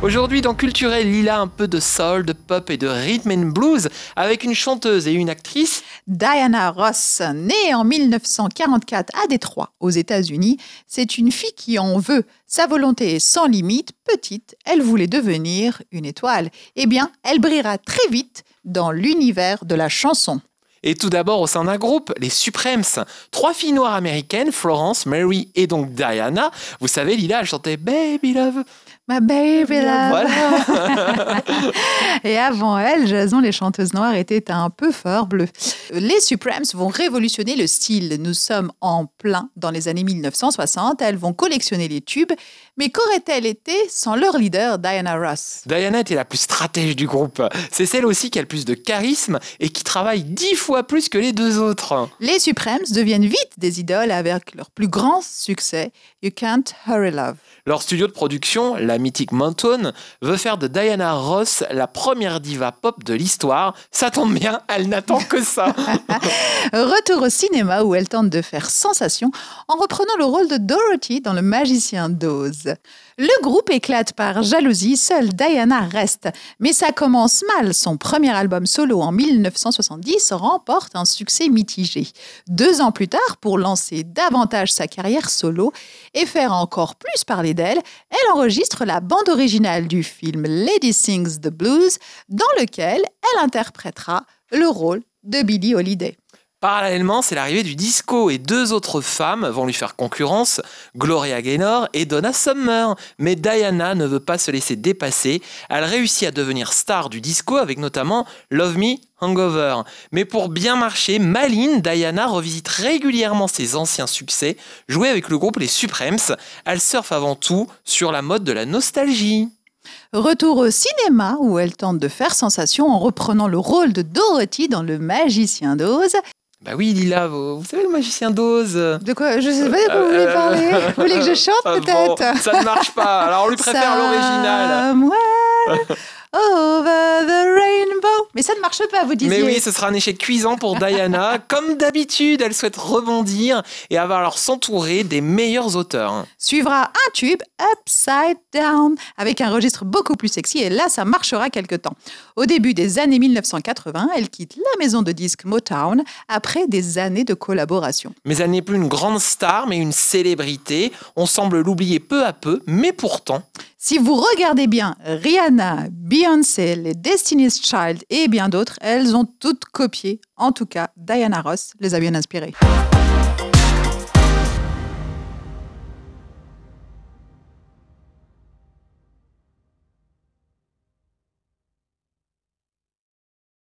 Aujourd'hui, dans Culturel, Lila, un peu de soul, de pop et de rhythm and blues avec une chanteuse et une actrice. Diana Ross, née en 1944 à Détroit, aux États-Unis, c'est une fille qui en veut. Sa volonté est sans limite. Petite, elle voulait devenir une étoile. Eh bien, elle brillera très vite dans l'univers de la chanson. Et tout d'abord au sein d'un groupe, les Supremes. Trois filles noires américaines, Florence, Mary et donc Diana. Vous savez, Lila, elle chantait Baby Love. Ma baby love. Voilà. Et avant elle, Jason, les chanteuses noires étaient un peu fort bleu. Les Supremes vont révolutionner le style. Nous sommes en plein dans les années 1960. Elles vont collectionner les tubes. Mais qu'aurait-elle été sans leur leader, Diana Ross? Diana était la plus stratège du groupe. C'est celle aussi qui a le plus de charisme et qui travaille dix fois plus que les deux autres. Les Supremes deviennent vite des idoles avec leur plus grand succès, You Can't Hurry Love. Leur studio de production, la mythique Mountain, veut faire de Diana Ross la première diva pop de l'histoire. Ça tombe bien, elle n'attend que ça. Retour au cinéma où elle tente de faire sensation en reprenant le rôle de Dorothy dans Le Magicien d'Oz. Le groupe éclate par jalousie, seule Diana reste. Mais ça commence mal. Son premier album solo en 1970 remporte un succès mitigé. Deux ans plus tard, pour lancer davantage sa carrière solo et faire encore plus parler d'elle, elle enregistre la bande originale du film Lady Sings the Blues, dans lequel elle interprétera le rôle de Billie Holiday. Parallèlement, c'est l'arrivée du disco et deux autres femmes vont lui faire concurrence, Gloria Gaynor et Donna Summer. Mais Diana ne veut pas se laisser dépasser. Elle réussit à devenir star du disco avec notamment Love Me Hangover. Mais pour bien marcher, Maline, Diana revisite régulièrement ses anciens succès, joués avec le groupe Les Supremes. Elle surfe avant tout sur la mode de la nostalgie. Retour au cinéma où elle tente de faire sensation en reprenant le rôle de Dorothy dans Le Magicien d'Oz. Bah oui, Lila, vous, vous savez le magicien d'Oz De quoi? Je sais pas de quoi vous voulez Euh, parler. Vous voulez que je chante bon, peut-être? Ça ne marche pas. Alors on lui préfère l'original. Over the rainbow. Mais ça ne marche pas, vous disiez. Mais oui, ce sera un échec cuisant pour Diana. Comme d'habitude, elle souhaite rebondir et avoir alors s'entourer des meilleurs auteurs. Suivra un tube, Upside Down, avec un registre beaucoup plus sexy. Et là, ça marchera quelque temps. Au début des années 1980, elle quitte la maison de disques Motown après des années de collaboration. Mais elle n'est plus une grande star, mais une célébrité. On semble l'oublier peu à peu, mais pourtant, Si vous regardez bien Rihanna, Beyoncé, les Destiny's Child et bien d'autres, elles ont toutes copié. En tout cas, Diana Ross les a bien inspirées.